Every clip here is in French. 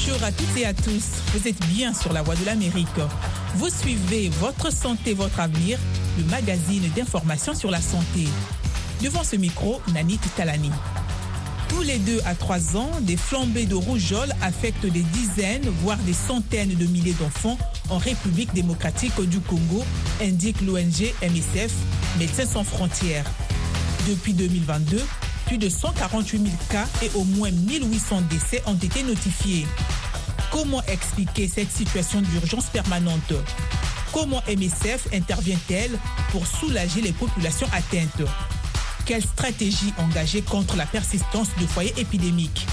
Bonjour à toutes et à tous. Vous êtes bien sur la voie de l'Amérique. Vous suivez Votre santé, votre avenir, le magazine d'information sur la santé. Devant ce micro, Nanit Talani. Tous les deux à trois ans, des flambées de rougeole affectent des dizaines, voire des centaines de milliers d'enfants en République démocratique du Congo, indique l'ONG MSF, Médecins sans frontières. Depuis 2022, plus de 148 000 cas et au moins 1800 décès ont été notifiés. Comment expliquer cette situation d'urgence permanente? Comment MSF intervient-elle pour soulager les populations atteintes? Quelle stratégie engager contre la persistance de foyers épidémiques?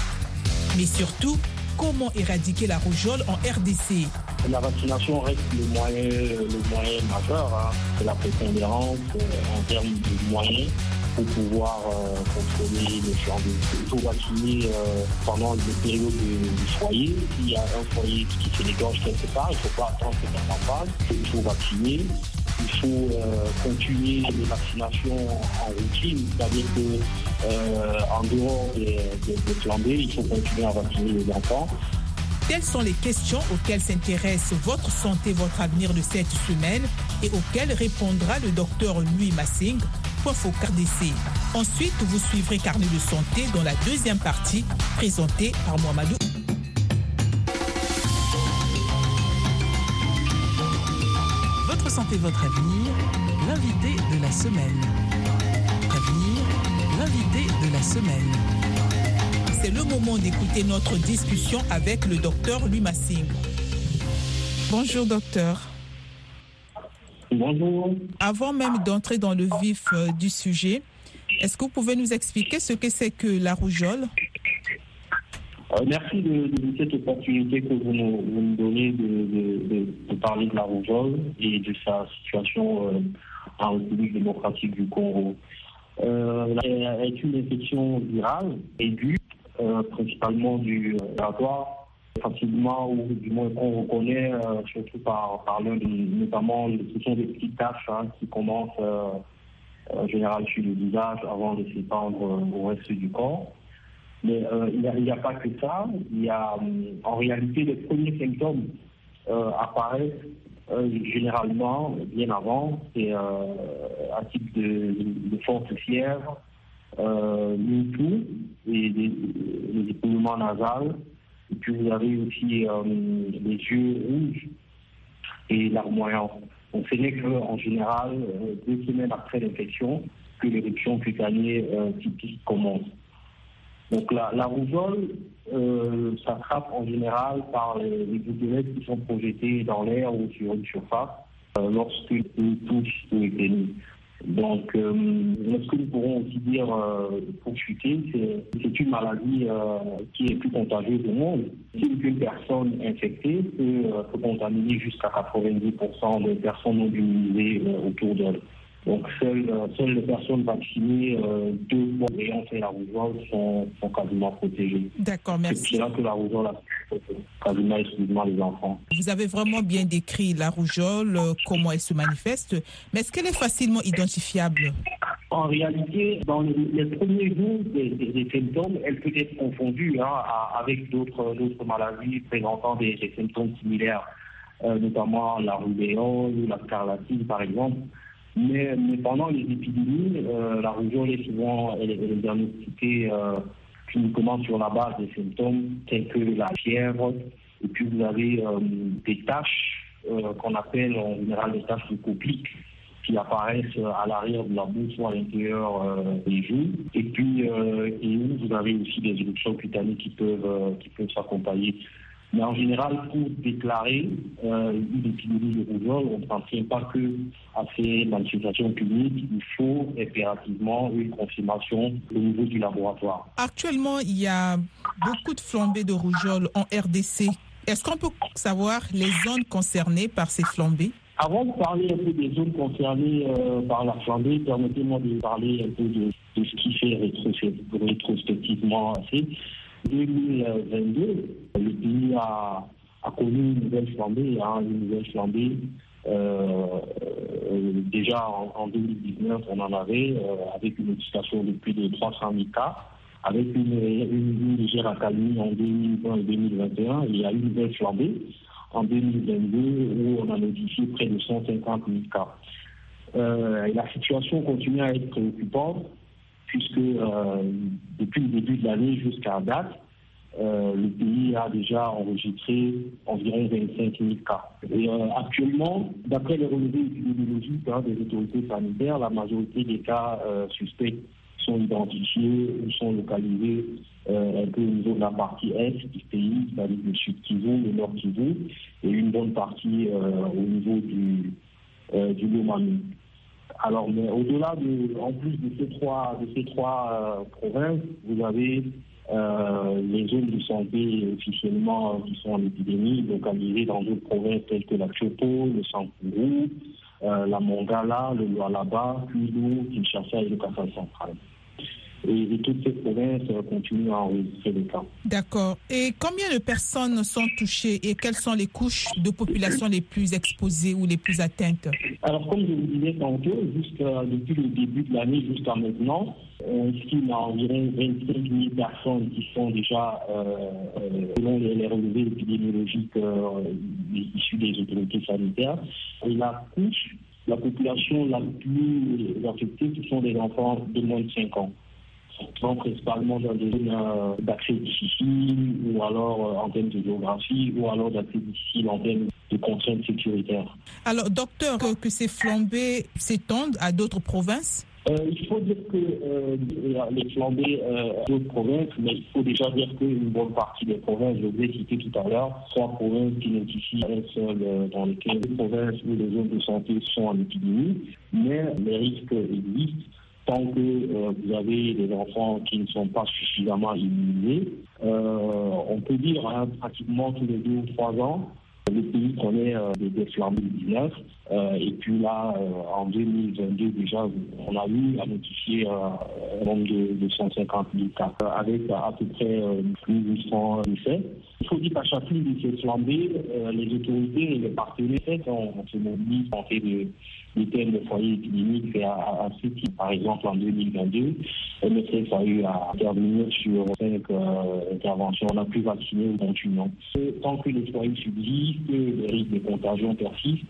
Mais surtout, comment éradiquer la rougeole en RDC la vaccination reste le moyen, le moyen majeur hein, de la prépondérance euh, en termes de moyens pour pouvoir euh, contrôler le. Il faut vacciner euh, pendant les périodes du foyer. S'il y a un foyer qui fait les gorges quelque part, il ne faut pas attendre que ça s'en Il faut vacciner. Il faut continuer les vaccinations en routine, c'est-à-dire qu'en dehors des, des il faut continuer à vacciner les enfants. Telles sont les questions auxquelles s'intéresse votre santé, votre avenir de cette semaine et auxquelles répondra le docteur Louis Massing, pour au KDC. Ensuite, vous suivrez Carnet de santé dans la deuxième partie présentée par Mohamedou. Votre santé, votre avenir, l'invité de la semaine. Avenir, l'invité de la semaine c'est le moment d'écouter notre discussion avec le docteur Louis Massing. Bonjour docteur. Bonjour. Avant même d'entrer dans le vif euh, du sujet, est-ce que vous pouvez nous expliquer ce que c'est que la rougeole? Euh, Merci de, cette opportunité que vous nous, donnez de, parler de la rougeole et de sa situation euh, en République démocratique du Congo. elle est une infection virale aiguë euh, principalement du laboratoire, facilement ou du moins qu'on reconnaît, euh, surtout par, par l'un notamment, ce sont des petites taches hein, qui commencent euh, en général sur le visage avant de s'étendre au reste du corps. Mais il n'y a, pas que ça. Il y a en réalité les premiers symptômes apparaissent généralement bien avant. C'est un type de forte fièvre, euh, tout et les, époulements nasales. Et puis vous avez aussi euh, les yeux rouges et larmoyants. Donc ce n'est qu'en général, euh, deux semaines après l'infection, que l'éruption cutanée euh, typique commence. Donc la, la rougeole euh, s'attrape en général par les, gouttelettes qui sont projetées dans l'air ou sur une surface lorsque une touche est émise. Donc, euh, ce que nous pourrons aussi dire euh, pour chuter, c'est une maladie euh, qui est plus contagieuse au monde? Si une personne infectée peut, peut contaminer jusqu'à 90% des personnes non immunisées autour d'elle. Donc, seules, seules, les personnes vaccinées euh, deux mois ayant fait la rougeole sont, sont quasiment protégées. D'accord, merci. C'est là que la rougeole a quasiment exclusivement les enfants. Vous avez vraiment bien décrit la rougeole, euh, comment elle se manifeste, mais est-ce qu'elle est facilement identifiable? En réalité, dans les, premiers jours des, des, symptômes, elle peut être confondue hein, avec d'autres maladies présentant des, des symptômes similaires, euh, notamment la rubéole ou la scarlatine, par exemple. Mais, pendant les épidémies, euh, la rougeole est souvent elle, est diagnostiquée euh, sur la base des symptômes tels que la fièvre. Et puis vous avez euh, des taches euh, qu'on appelle en général des taches copiques qui apparaissent à l'arrière de la bouche ou à l'intérieur des joues. Et puis, et vous avez aussi des éruptions cutanées qui peuvent, qui peuvent s'accompagner mais en général, pour déclarer euh, une épidémie de rougeole, on ne tient pas que à ces manifestations cliniques. Il faut impérativement une confirmation au niveau du laboratoire. Actuellement, il y a beaucoup de flambées de rougeole en RDC. Est-ce qu'on peut savoir les zones concernées par ces flambées? Avant de parler un peu des zones concernées euh, par la flambée, permettez-moi de parler un peu de, de ce qui fait rétrospectivement assez. 2022, le pays a, connu une nouvelle flambée, hein, une nouvelle flambée. Euh, euh, déjà en, 2019, on en avait, euh, avec une situation de plus de 300 000 cas avec une, légère accalmie en 2020 et 2021. Il y a une belle flambée en 2022 où on a notifié près de 150 000 cas. La situation continue à être préoccupante puisque euh, depuis le début de l'année jusqu'à date, euh, le pays a déjà enregistré environ 25 000 cas. Et actuellement, d'après les relevés épidémiologiques hein, des autorités sanitaires, la majorité des cas suspects sont identifiés ou sont localisés un peu au niveau de la partie est du pays, c'est-à-dire le sud Kivu, le nord Kivu, et une bonne partie au niveau du, du. Alors, mais au-delà de, en plus de ces trois, de ces trois euh, provinces, vous avez euh, les zones de santé officiellement qui sont en épidémie, localisées dans d'autres provinces telles que la Chopo, le Sankourou, euh, la Mongala, le Lualaba, Kwilu, Kinshasa et le Kassai central et, toutes ces provinces continuent à enregistrer des cas. D'accord. Et combien de personnes sont touchées et quelles sont les couches de population les plus exposées ou les plus atteintes? Alors, comme je vous disais tantôt, depuis le début de l'année jusqu'à maintenant, on estime à environ 25 000 personnes qui sont déjà, euh, euh, selon les, relevés épidémiologiques euh, issus des autorités sanitaires. Et la couche, la population la plus affectée, ce sont des enfants de moins de 5 ans principalement dans des zones euh, d'accès difficiles ou alors euh, en termes de géographie ou alors d'accès difficile en termes de contraintes sécuritaires. Alors, docteur, que, ces flambées s'étendent à d'autres provinces? Euh, il faut dire que les flambées euh, d'autres provinces, mais il faut déjà dire qu'une bonne partie des provinces, je vous ai cité tout à l'heure, trois provinces qui notifient un seul dans lesquelles les provinces où les zones de santé sont en épidémie, mais les risques existent tant que euh, vous avez des enfants qui ne sont pas suffisamment immunisés, euh, on peut dire hein, pratiquement tous les deux ou trois ans, le pays connaît euh, des, des flambées 19. Et puis là, en 2022 déjà, on a eu à notifier un nombre de, 150 000 cas, avec à peu près 1800 décès. Il faut dire qu'à chacune de ces flambées, les autorités et les partenaires ont se mobilisent en fait de le thème de foyer épidémique fait à, ce type. Par exemple, en 2022, MSF a eu à intervenir sur cinq euh, interventions. On a pu vacciner ou continuons. Tant que les foyers subsistent, les risques de contagion persistent.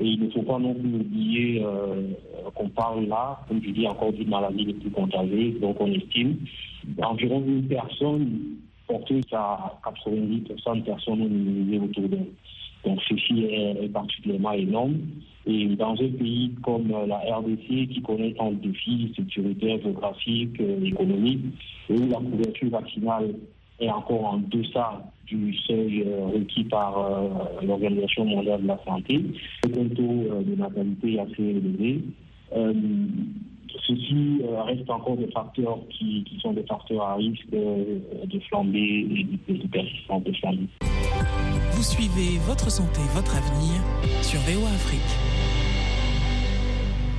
Et il ne faut pas non plus oublier euh, qu'on parle là, comme je dis, encore d'une maladie les plus contagieuse. Donc on estime environ une personne porteuse à 90% de personnes immunisées autour d'elle. Donc ceci est particulièrement énorme. Et dans un pays comme la RDC, qui connaît tant de défis sécuritaires, géographiques, euh, économiques, où la couverture vaccinale est encore en deçà du seuil euh, requis par euh, l'Organisation mondiale de la santé, le taux de natalité assez élevé. ceci reste encore des facteurs qui, sont des facteurs à risque de flamber et de, persistance de flambée. Vous suivez votre santé, votre avenir sur VOA Afrique.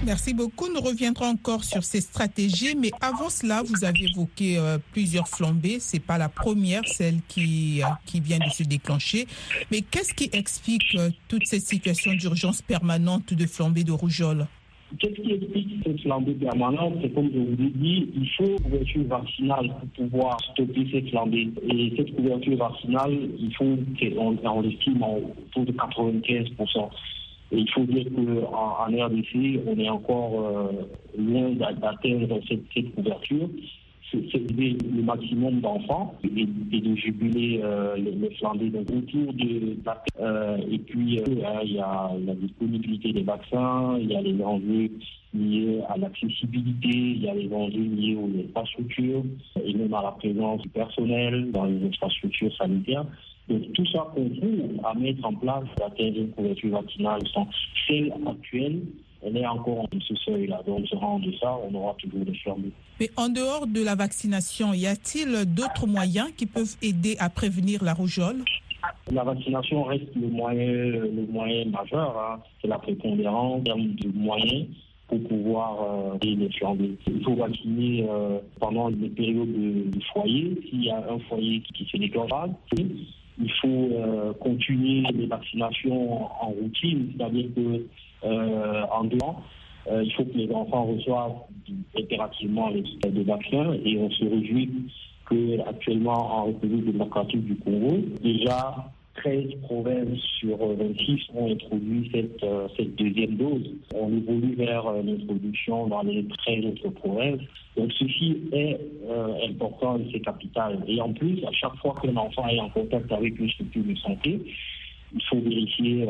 Merci beaucoup. Nous reviendrons encore sur ces stratégies, mais avant cela, vous avez évoqué euh, plusieurs flambées. C'est pas la première, celle qui, euh, qui vient de se déclencher. Mais qu'est-ce qui explique euh, toute cette situation d'urgence permanente de flambée de rougeole? Qu'est-ce qui explique cette flambée permanente? C'est comme je vous l'ai dit, il faut une couverture vaccinale pour pouvoir stopper cette flambée. Et cette couverture vaccinale, il faut qu'on l'estime autour de 95%. Et il faut dire qu'en en RDC, on est encore euh, loin d'atteindre cette, cette couverture c'est le maximum d'enfants et, de jubiler euh, les, les, donc autour de la euh, et puis euh, il y a la disponibilité des vaccins, il y a les enjeux liés à l'accessibilité, il y a les enjeux liés aux infrastructures et même à la présence du personnel dans les infrastructures sanitaires. Tout ça concourt à mettre en place la une couverture vaccinale celle actuelle on est encore en ce seuil-là. Donc, on sera de ça, on aura toujours des flambées. Mais en dehors de la vaccination, y a-t-il d'autres moyens qui peuvent aider à prévenir la rougeole? La vaccination reste le moyen, le moyen majeur. Hein. C'est la prépondérance en termes de moyens pour pouvoir euh, les flambées. Il faut vacciner euh, pendant les périodes de, foyer. S'il y a un foyer qui, qui se déclenche, il faut euh, continuer les vaccinations en routine, c'est-à-dire que euh, en dehors, il faut que les enfants reçoivent impérativement les, les vaccins et on se réjouit que actuellement en République démocratique du Congo, déjà 13 provinces sur 26 ont introduit cette, euh, cette deuxième dose. On évolue vers euh, l'introduction dans les 13 autres provinces. Donc ceci est euh, important et c'est capital. Et en plus, à chaque fois qu'un enfant est en contact avec une structure de santé, il faut vérifier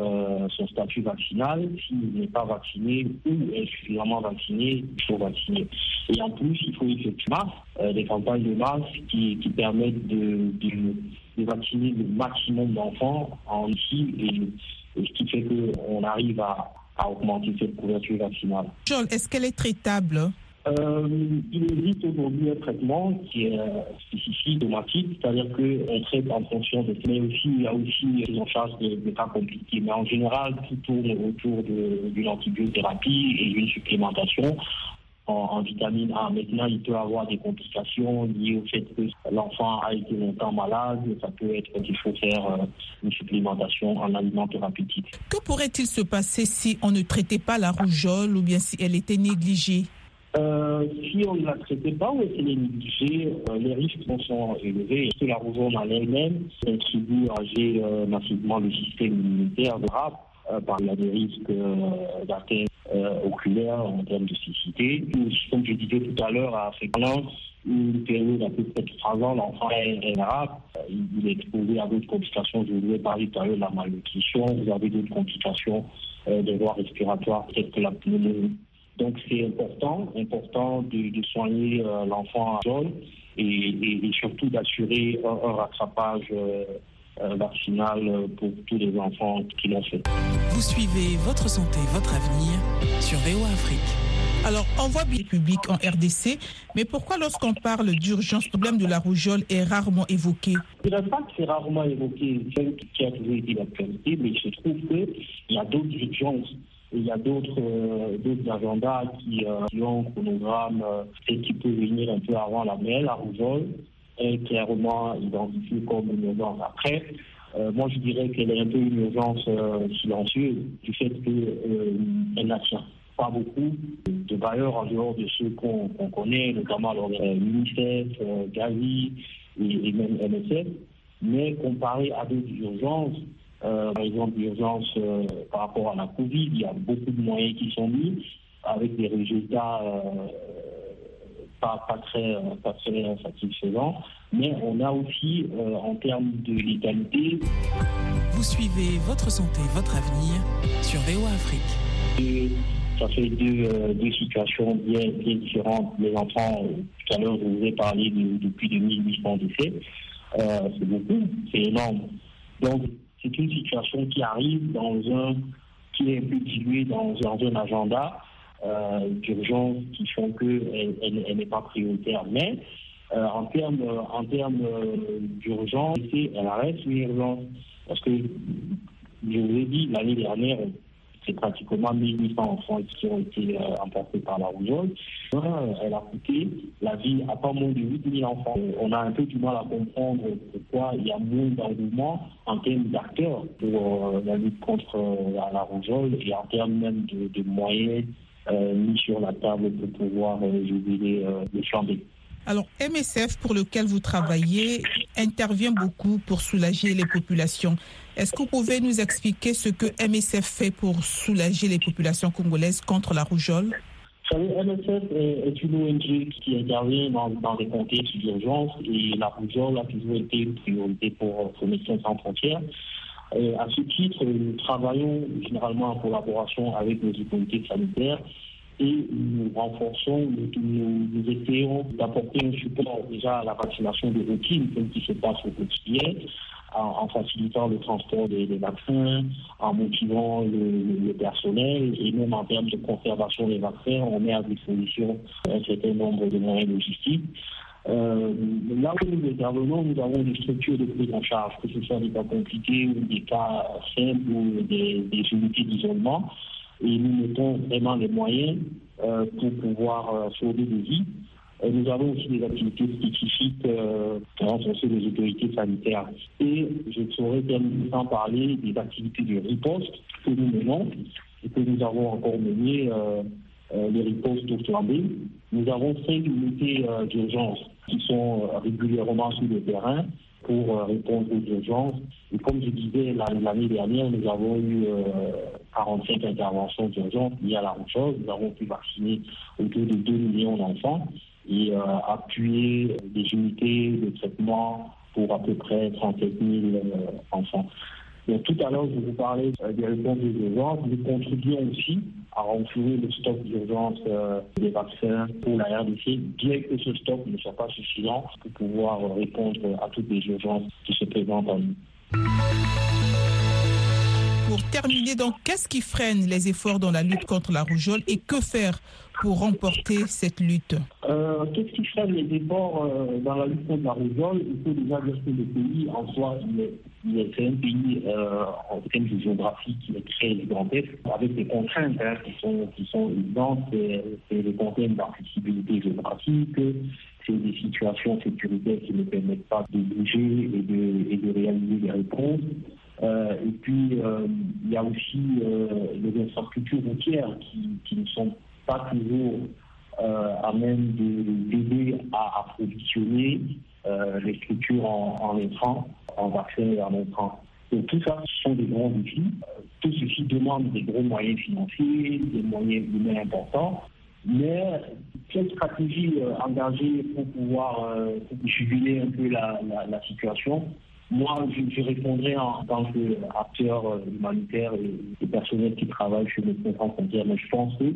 son statut vaccinal. S'il n'est pas vacciné ou insuffisamment vacciné, il faut vacciner. Et en plus, il faut des campagnes de masse qui, permettent de de vacciner le maximum d'enfants en ici et, ce qui fait qu'on arrive à, augmenter cette couverture vaccinale. Joel, est-ce qu'elle est traitable? Euh, il existe aujourd'hui un traitement qui est euh, spécifique, domatique, c'est-à-dire qu'on traite en fonction de mais aussi il y a aussi une charge de, de, cas compliqués. Mais en général, tout tourne autour d'une antibiothérapie et d'une supplémentation en, vitamine A. Maintenant, il peut avoir des complications liées au fait que l'enfant a été longtemps malade. Ça peut être qu'il faut faire euh, une supplémentation en aliments thérapeutiques. Que pourrait-il se passer si on ne traitait pas la rougeole ou bien si elle était négligée? Euh, si on ne la traitait pas ou elle est négligée, euh, les risques sont élevés. Que la rougeole en elle-même contribue à agir massivement le système immunitaire rap par la des risques d'atteindre euh, oculaire en termes de cécité. Comme je disais tout à l'heure, à fréquence, une période à peu près de 3 ans, l'enfant est, arabe, il est exposé à d'autres complications. Je vous ai parlé tout à de la malnutrition, vous avez d'autres complications euh, des voies respiratoires, peut-être que la pneumonie. Donc c'est important, important de, de soigner euh, l'enfant jaune et, et, et, surtout d'assurer un, un rattrapage euh, euh, vaccinale pour tous les enfants qui l'ont fait. Vous suivez votre santé, votre avenir sur VOA Afrique. Alors, on voit bien public en RDC, mais pourquoi lorsqu'on parle d'urgence, le problème de la rougeole est rarement évoqué? Je ne dirais pas que c'est rarement évoqué, c'est qui a toujours été l'actualité, mais il se trouve qu'il y a d'autres urgences. Il y a d'autres euh, d'autres agendas qui, euh, qui ont un chronogramme euh, qui peut venir un peu avant la mer, la rougeole est clairement identifiée comme une urgence. Après, euh, moi, je dirais qu'elle est un peu une urgence euh, silencieuse du fait qu'elle euh, n'attire pas beaucoup de bailleurs en dehors de ceux qu'on qu connaît, notamment l'UNICEF, Gavi et, et, même MSF. Mais comparé à d'autres urgences, par exemple l'urgence par rapport à la Covid, il y a beaucoup de moyens qui sont mis avec des résultats pas, pas, très, pas très satisfaisant. Mais on a aussi, euh, en termes de létalité. Vous suivez votre santé, votre avenir sur VOA Afrique. Et ça fait deux, euh, deux situations bien, bien, différentes. Les enfants, tout à l'heure, je vous ai parlé de, de plus de 1800 décès. Euh, c'est beaucoup, c'est énorme. Donc, c'est une situation qui arrive dans un, qui est un peu diluée dans, dans un agenda euh, d'urgence qui font qu'elle elle, n'est pas prioritaire. Mais euh, en termes en termes d'urgence, elle reste une urgence. Parce que, je vous ai dit, l'année dernière, c'est pratiquement 1800 enfants qui ont été euh, emportés par la rougeole. Elle a coûté la vie à pas moins de 8000 enfants. On a un peu du mal à comprendre pourquoi il y a moins d'engouement en termes d'acteurs pour euh, la lutte contre euh, la rougeole et en termes même de, moyens euh, mis sur la table pour pouvoir euh, jubiler euh, les chambés. Alors, MSF, pour lequel vous travaillez, intervient beaucoup pour soulager les populations. Est-ce que vous pouvez nous expliquer ce que MSF fait pour soulager les populations congolaises contre la rougeole? Vous savez, MSF est une ONG qui intervient dans, dans des contextes d'urgence et la rougeole a toujours été une priorité pour, pour Médecins sans frontières. Et à ce titre, nous travaillons généralement en collaboration avec nos autorités sanitaires et nous renforçons, nous, essayons d'apporter un support déjà à la vaccination de routine, comme qui se passe au quotidien, en, facilitant le transport des, des, vaccins, en motivant le, le, personnel et même en termes de conservation des vaccins, on met à disposition un certain nombre de moyens logistiques. Euh, là où nous intervenons, nous avons des structures de prise en charge, que ce soit des cas compliqués ou des cas simples ou des, des unités d'isolement et nous mettons vraiment les moyens euh, pour pouvoir euh, sauver des vies. Et nous avons aussi des activités spécifiques euh, pour renforcer les autorités sanitaires. Et je saurais terminer sans parler des activités de riposte que nous menons et que nous avons encore menées les ripostes flambées. Nous avons cinq unités d'urgence qui sont régulièrement sur le terrain pour répondre aux urgences. Et comme je disais, l'année dernière, nous avons eu 45 interventions d'urgence liées à la rougeole. Nous avons pu vacciner autour de 2 millions d'enfants et appuyer des unités de traitement pour à peu près 37 000 enfants tout à l'heure, je vous parlais euh, des réponses d'urgence. Nous contribuons aussi à renflouer le stock d'urgence euh, des vaccins pour la RDC, bien que ce stock ne soit pas suffisant pour pouvoir répondre à toutes les urgences qui se présentent à nous. Pour terminer, donc, qu'est-ce qui freine les efforts dans la lutte contre la rougeole et que faire pour remporter cette lutte euh, Qu'est-ce qui freine les efforts euh, dans la lutte contre la rougeole? Il faut déjà dire que le pays en soi, c'est un pays euh, en termes de géographie qui est très gigantesque, avec des contraintes hein, qui sont qui sont évidentes. C'est les contraintes d'accessibilité géographique, c'est des situations sécuritaires qui ne permettent pas de bouger et de, réaliser des réponses. et puis, il y a aussi les infrastructures routières qui, qui ne sont pas toujours euh, à même d'aider à approvisionner euh, les structures en, en intrants, en vaccins et en intrants. Donc tout ça, ce sont des grands défis. Tout ceci demande des gros moyens financiers, des moyens humains importants. Mais quelle stratégie euh, engager pour pouvoir jubiler un peu la, la, situation? Moi, je, répondrai en, tant qu'acteur humanitaire et, personnel qui travaille chez les Sans frontières. Mais je pense que euh,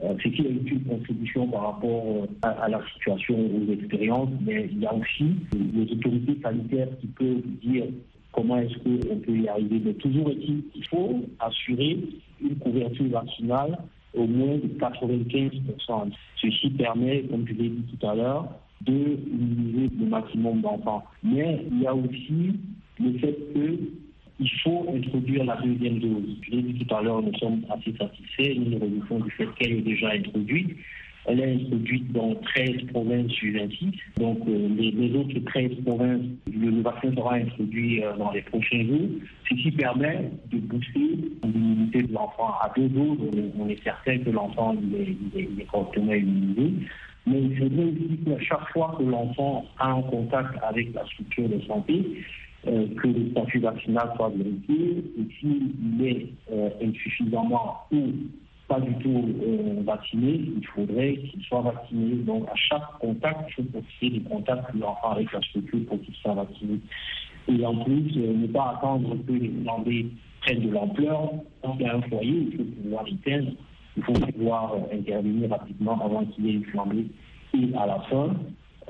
c'est qu'il y a une contribution par rapport euh, à, la situation, aux expériences, mais il y a aussi les autorités sanitaires qui peuvent dire comment est-ce qu'on peut y arriver. Mais toujours est-il qu'il faut assurer une couverture vaccinale au moins de 95%. Ceci permet, comme je l'ai dit tout à l'heure, de minimiser le maximum d'enfants. Mais il y a aussi le fait que il faut introduire la deuxième dose. Je l'ai dit tout à l'heure, nous sommes assez satisfaits, nous nous réjouissons du fait qu'elle est déjà introduite. Elle est introduite dans 13 provinces sur 26. Donc euh, les, autres 13 provinces, le, vaccin sera introduit euh, dans les prochains jours. Ceci permet de booster l'immunité de l'enfant à deux doses. On, est certain que l'enfant est, est, correctement immunisé. Mais il faudrait aussi que chaque fois que l'enfant a un contact avec la structure de santé, euh, que le statut vaccinal soit vérifié et s'il est euh, insuffisamment ou pas du tout euh, vacciné, il faudrait qu'il soit vacciné. Donc à chaque contact, il faut profiter du contact de l'enfant avec la structure pour qu'il soit vacciné. Et en plus, ne pas attendre que les demandés prennent de l'ampleur. Quand il y a un foyer, il faut pouvoir l'éteindre, il faut pouvoir intervenir rapidement avant qu'il y ait une flambée. Et à la fin,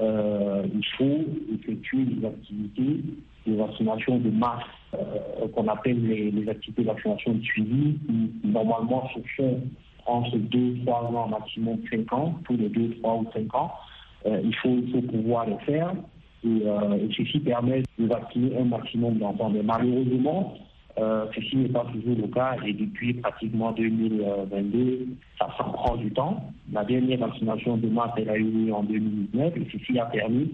il faut effectuer des activités de vaccination de masse, euh, qu'on appelle les, activités de vaccination de suivi, qui normalement se font entre 2, 3 ans, maximum 5 ans, tous les 2, 3 ou 5 ans. Euh, il, faut, pouvoir le faire. Euh, et, ceci permet de vacciner un maximum d'enfants. Mais malheureusement, ceci n'est pas toujours le cas et depuis pratiquement 2022, ça, ça prend du temps. La dernière vaccination de masse, elle a eu lieu en 2019 et ceci a permis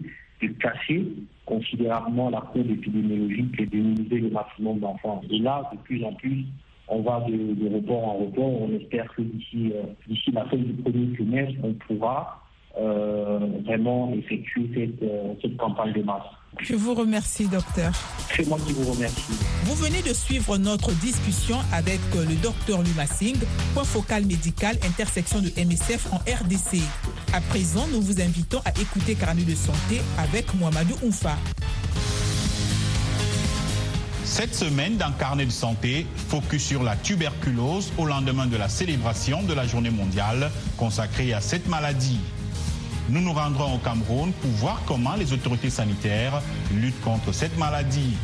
de casser considérablement la courbe épidémiologique et de minimiser le maximum d'enfants. Et là, de plus en plus, on va de, report en report. On espère que d'ici euh, d'ici la fin du premier trimestre, on pourra euh, vraiment effectuer cette, euh, cette campagne de masse. Je vous remercie, docteur. C'est moi qui vous remercie. Vous venez de suivre notre discussion avec le docteur Luma Singh, point focal médical, intersection de MSF en RDC. À présent, nous vous invitons à écouter Carnet de santé avec Mohamedou Oufa. Cette semaine, dans Carnet de santé, focus sur la tuberculose au lendemain de la célébration de la journée mondiale consacrée à cette maladie. Nous nous rendrons au Cameroun pour voir comment les autorités sanitaires luttent contre cette maladie.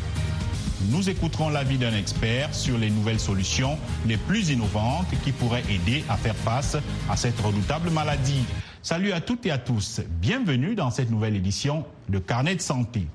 Nous écouterons l'avis d'un expert sur les nouvelles solutions les plus innovantes qui pourraient aider à faire face à cette redoutable maladie. Salut à toutes et à tous. Bienvenue dans cette nouvelle édition de Carnet de santé.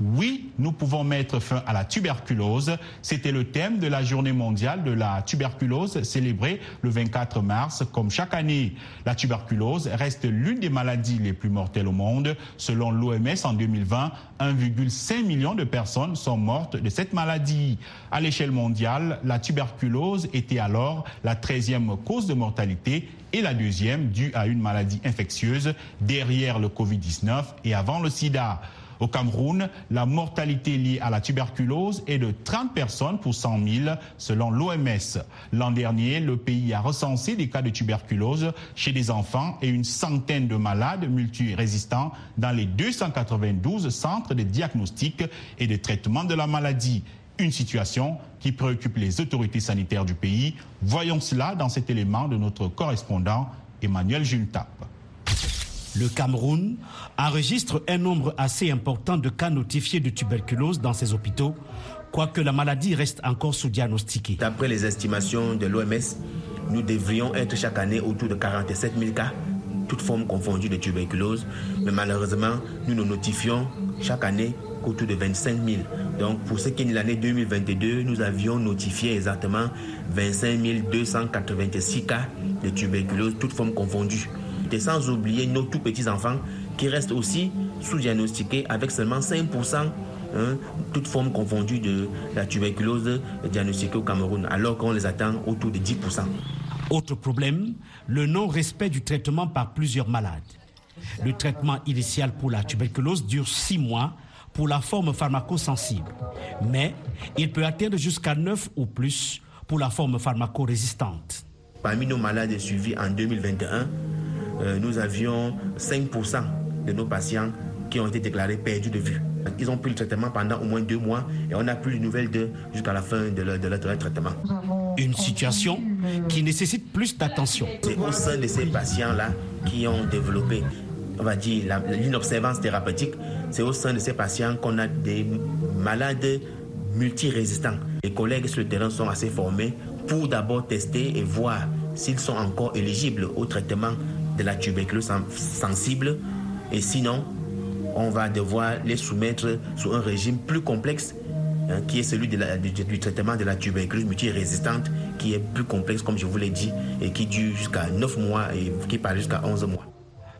Oui, nous pouvons mettre fin à la tuberculose. C'était le thème de la journée mondiale de la tuberculose célébrée le 24 mars. Comme chaque année, la tuberculose reste l'une des maladies les plus mortelles au monde. Selon l'OMS, en 2020, 1,5 million de personnes sont mortes de cette maladie. À l'échelle mondiale, la tuberculose était alors la 13e cause de mortalité et la deuxième due à une maladie infectieuse derrière le Covid-19 et avant le sida. Au Cameroun, la mortalité liée à la tuberculose est de 30 personnes pour 100 000 selon l'OMS. L'an dernier, le pays a recensé des cas de tuberculose chez des enfants et une centaine de malades multirésistants dans les 292 centres de diagnostic et de traitement de la maladie. Une situation qui préoccupe les autorités sanitaires du pays. Voyons cela dans cet élément de notre correspondant Emmanuel Juntap. Le Cameroun enregistre un nombre assez important de cas notifiés de tuberculose dans ses hôpitaux, quoique la maladie reste encore sous-diagnostiquée. D'après les estimations de l'OMS, nous devrions être chaque année autour de 47 000 cas, toutes formes confondues de tuberculose, mais malheureusement, nous nous notifions chaque année qu'autour de 25 000. Donc pour ce qui est de l'année 2022, nous avions notifié exactement 25 286 cas de tuberculose, toutes formes confondues sans oublier nos tout petits enfants qui restent aussi sous-diagnostiqués avec seulement 5% hein, toutes formes confondues de la tuberculose diagnostiquée au Cameroun, alors qu'on les attend autour de 10%. Autre problème, le non-respect du traitement par plusieurs malades. Le traitement initial pour la tuberculose dure 6 mois pour la forme pharmacosensible, mais il peut atteindre jusqu'à 9 ou plus pour la forme pharmacorésistante. Parmi nos malades suivis en 2021, euh, nous avions 5% de nos patients qui ont été déclarés perdus de vue. Ils ont pris le traitement pendant au moins deux mois et on n'a plus de nouvelles d'eux jusqu'à la fin de leur, de leur, traitement. Une situation qui nécessite plus d'attention. C'est au sein de ces patients-là qui ont développé, on va dire, l'inobservance thérapeutique. C'est au sein de ces patients qu'on a des malades multirésistants. Les collègues sur le terrain sont assez formés pour d'abord tester et voir s'ils sont encore éligibles au traitement de la tuberculose sensible et sinon on va devoir les soumettre sous un régime plus complexe hein, qui est celui de la, du, traitement de la tuberculose multirésistante qui est plus complexe comme je vous l'ai dit et qui dure jusqu'à 9 mois et qui part jusqu'à 11 mois.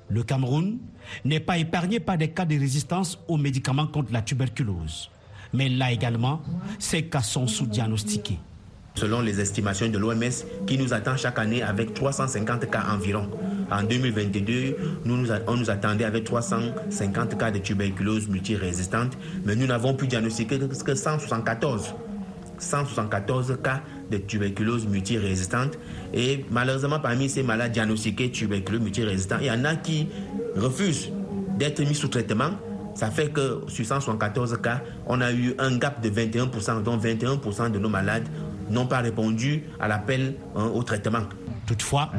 Le Cameroun n'est pas épargné par des cas de résistance aux médicaments contre la tuberculose. Mais là également, ces cas sont sous-diagnostiqués selon les estimations de l'OMS, qui nous attend chaque année avec 350 cas environ. En 2022, nous, on nous attendait avec 350 cas de tuberculose multirésistante, mais nous n'avons pu diagnostiquer que 174. 174 cas de tuberculose multirésistante. Et malheureusement, parmi ces malades diagnostiqués tuberculose multirésistante, il y en a qui refusent d'être mis sous traitement. Ça fait que sur 174 cas, on a eu un gap de 21%, dont 21% de nos malades n'ont pas répondu à l'appel hein, au traitement. Toutefois,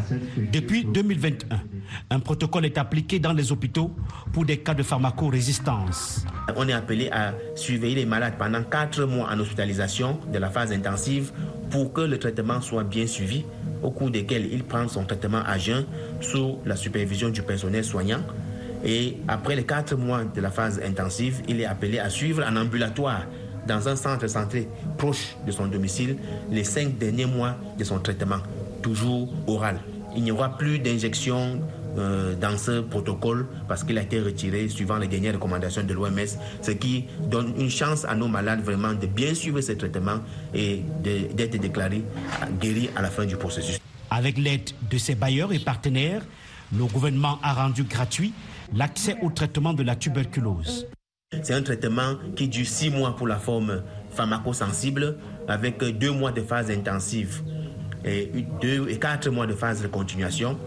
depuis 2021, un protocole est appliqué dans les hôpitaux pour des cas de pharmacorésistance. On est appelé à surveiller les malades pendant 4 mois en hospitalisation de la phase intensive pour que le traitement soit bien suivi, au cours desquels il prend son traitement à jeun sous la supervision du personnel soignant. Et après les 4 mois de la phase intensive, il est appelé à suivre en ambulatoire dans un centre centré proche de son domicile les cinq derniers mois de son traitement, toujours oral. Il n'y aura plus d'injection euh, dans ce protocole parce qu'il a été retiré suivant les dernières recommandations de l'OMS, ce qui donne une chance à nos malades vraiment de bien suivre ce traitement et d'être déclarés guéris à la fin du processus. Avec l'aide de ses bailleurs et partenaires, le gouvernement a rendu gratuit l'accès au traitement de la tuberculose. C'est un traitement qui dure six mois pour la forme pharmacosensible avec deux mois de phase intensive et deux et quatre mois de phase de continuation.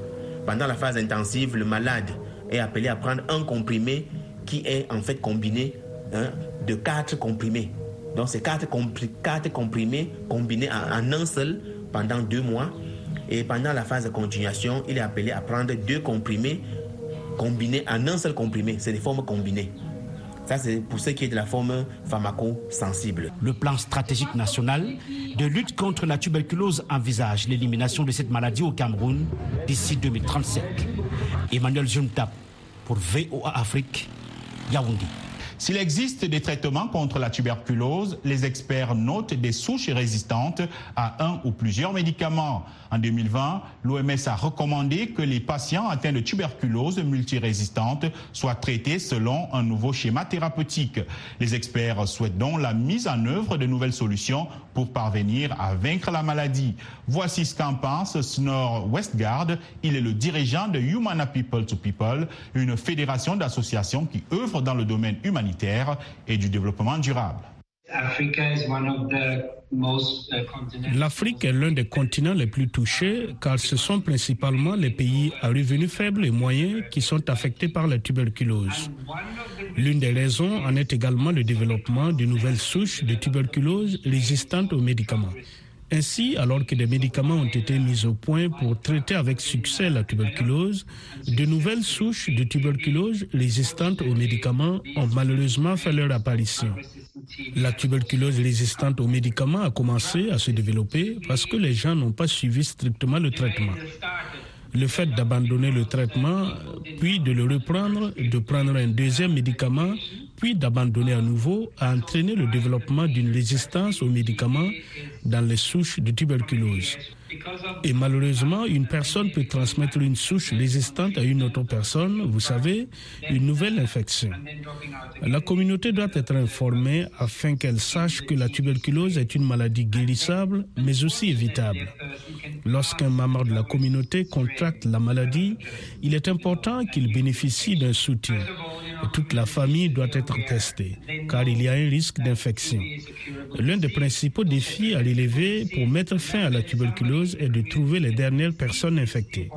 Pendant la phase intensive, le malade est appelé à prendre un comprimé qui est en fait combiné hein, de quatre comprimés. Donc c'est quatre, comprimés combinés en, un seul pendant deux mois. Et pendant la phase de continuation, il est appelé à prendre deux comprimés combinés en un seul comprimé. C'est des formes combinées. Ça, c'est pour ce qui est de la forme pharmaco-sensible. Le plan stratégique national de lutte contre la tuberculose envisage l'élimination de cette maladie au Cameroun d'ici 2035. Emmanuel Juntap pour VOA Afrique, Yaoundé. S'il existe des traitements contre la tuberculose, les experts notent des souches résistantes à un ou plusieurs médicaments. En 2020, l'OMS a recommandé que les patients atteints de tuberculose multirésistante soient traités selon un nouveau schéma thérapeutique. Les experts souhaitent donc la mise en œuvre de nouvelles solutions pour parvenir à vaincre la maladie. Voici ce qu'en pense Snor Westgard. Il est le dirigeant de Humana People to People, une fédération d'associations qui œuvrent dans le domaine humanitaire et du développement durable. L'Afrique est l'un des continents les plus touchés car ce sont principalement les pays à revenus faibles et moyens qui sont affectés par la tuberculose. L'une des raisons en est également le développement de nouvelles souches de tuberculose résistantes aux médicaments. Ainsi, alors que des médicaments ont été mis au point pour traiter avec succès la tuberculose, de nouvelles souches de tuberculose résistantes aux médicaments ont malheureusement fait leur apparition. La tuberculose résistante aux médicaments a commencé à se développer parce que les gens n'ont pas suivi strictement le traitement. Le fait d'abandonner le traitement, puis de le reprendre, de prendre un deuxième médicament, puis d'abandonner à nouveau, a entraîné le développement d'une résistance aux médicaments dans les souches de tuberculose. Et malheureusement, une personne peut transmettre une souche résistante à une autre personne, vous savez, une nouvelle infection. La communauté doit être informée afin qu'elle sache que la tuberculose est une maladie guérissable, mais aussi évitable. Lorsqu'un membre de la communauté contracte la maladie, il est important qu'il bénéficie d'un soutien. Toute la famille doit être testée, car il y a un risque d'infection. L'un des principaux défis à relever pour mettre fin à la tuberculose est de trouver les dernières personnes infectées.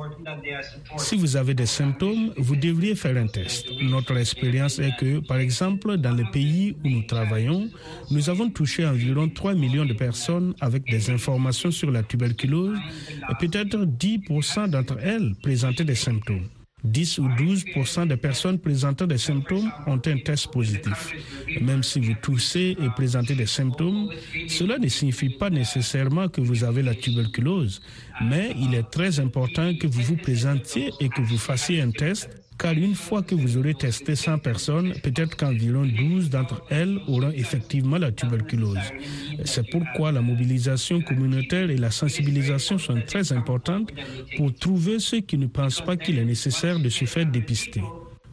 Si vous avez des symptômes, vous devriez faire un test. Notre expérience est que, par exemple, dans les pays où nous travaillons, nous avons touché environ 3 millions de personnes avec des informations sur la tuberculose et peut-être 10% d'entre elles présentaient des symptômes. 10 ou 12% des personnes présentant des symptômes ont un test positif. Même si vous toussez et présentez des symptômes, cela ne signifie pas nécessairement que vous avez la tuberculose, mais il est très important que vous vous présentiez et que vous fassiez un test car une fois que vous aurez testé 100 personnes, peut-être qu'environ 12 d'entre elles auront effectivement la tuberculose. C'est pourquoi la mobilisation communautaire et la sensibilisation sont très importantes pour trouver ceux qui ne pensent pas qu'il est nécessaire de se faire dépister.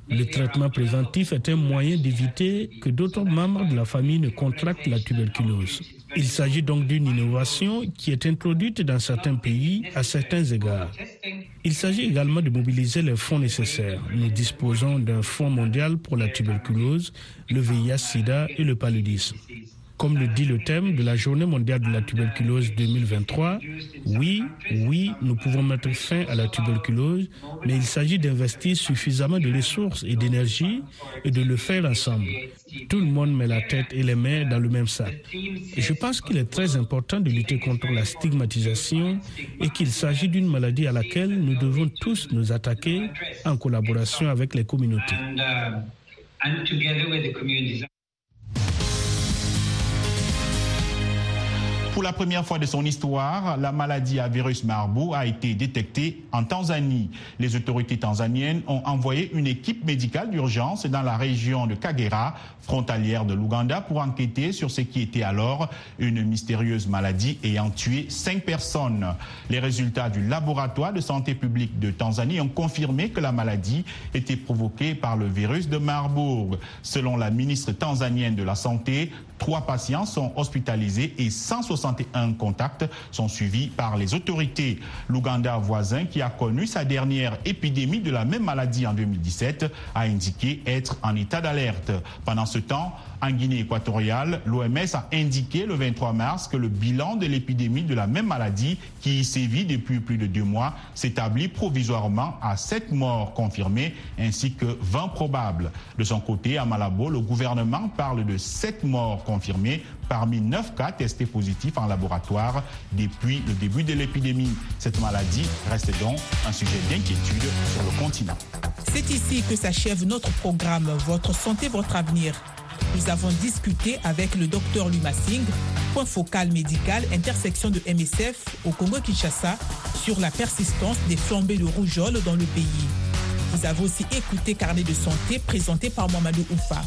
Le traitement préventif est un moyen d'éviter que d'autres membres de la famille ne contractent la tuberculose. Il s'agit donc d'une innovation qui est introduite dans certains pays à certains égards. Il s'agit également de mobiliser les fonds nécessaires. Nous disposons d'un fonds mondial pour la tuberculose, le VIH-Sida et le paludisme. Comme le dit le thème de la Journée mondiale de la tuberculose 2023, oui, oui, nous pouvons mettre fin à la tuberculose, mais il s'agit d'investir suffisamment de ressources et d'énergie et de le faire ensemble. Tout le monde met la tête et les mains dans le même sac. Je pense qu'il est très important de lutter contre la stigmatisation et qu'il s'agit d'une maladie à laquelle nous devons tous nous attaquer en collaboration avec les communautés. Pour la première fois de son histoire, la maladie à virus Marburg a été détectée en Tanzanie. Les autorités tanzaniennes ont envoyé une équipe médicale d'urgence dans la région de Kagera, frontalière de l'Ouganda, pour enquêter sur ce qui était alors une mystérieuse maladie ayant tué cinq personnes. Les résultats du laboratoire de santé publique de Tanzanie ont confirmé que la maladie était provoquée par le virus de Marburg. Selon la ministre tanzanienne de la Santé, trois patients sont hospitalisés et 160 un contacts sont suivis par les autorités. L'Ouganda voisin, qui a connu sa dernière épidémie de la même maladie en 2017, a indiqué être en état d'alerte. Pendant ce temps, en Guinée équatoriale, l'OMS a indiqué le 23 mars que le bilan de l'épidémie de la même maladie qui y sévit depuis plus de deux mois s'établit provisoirement à 7 morts confirmées ainsi que 20 probables. De son côté, à Malabo, le gouvernement parle de 7 morts confirmées parmi 9 cas testés positifs en laboratoire depuis le début de l'épidémie. Cette maladie reste donc un sujet d'inquiétude sur le continent. C'est ici que s'achève notre programme Votre santé, votre avenir. Nous avons discuté avec le docteur Luma Singh, point focal médical, intersection de MSF au Congo-Kinshasa, sur la persistance des flambées de rougeole dans le pays. Vous avez aussi écouté Carnet de santé présenté par Mamadou Oufa.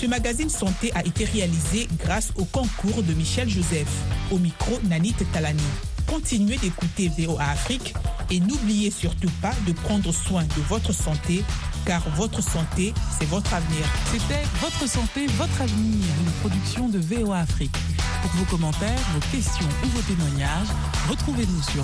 Ce magazine santé a été réalisé grâce au concours de Michel Joseph. Au micro, Nanit Talani. Continuez d'écouter VOA Afrique et n'oubliez surtout pas de prendre soin de votre santé car votre santé, c'est votre avenir. C'était Votre santé, votre avenir, une production de VOA Afrique. Pour vos commentaires, vos questions ou vos témoignages, retrouvez-nous sur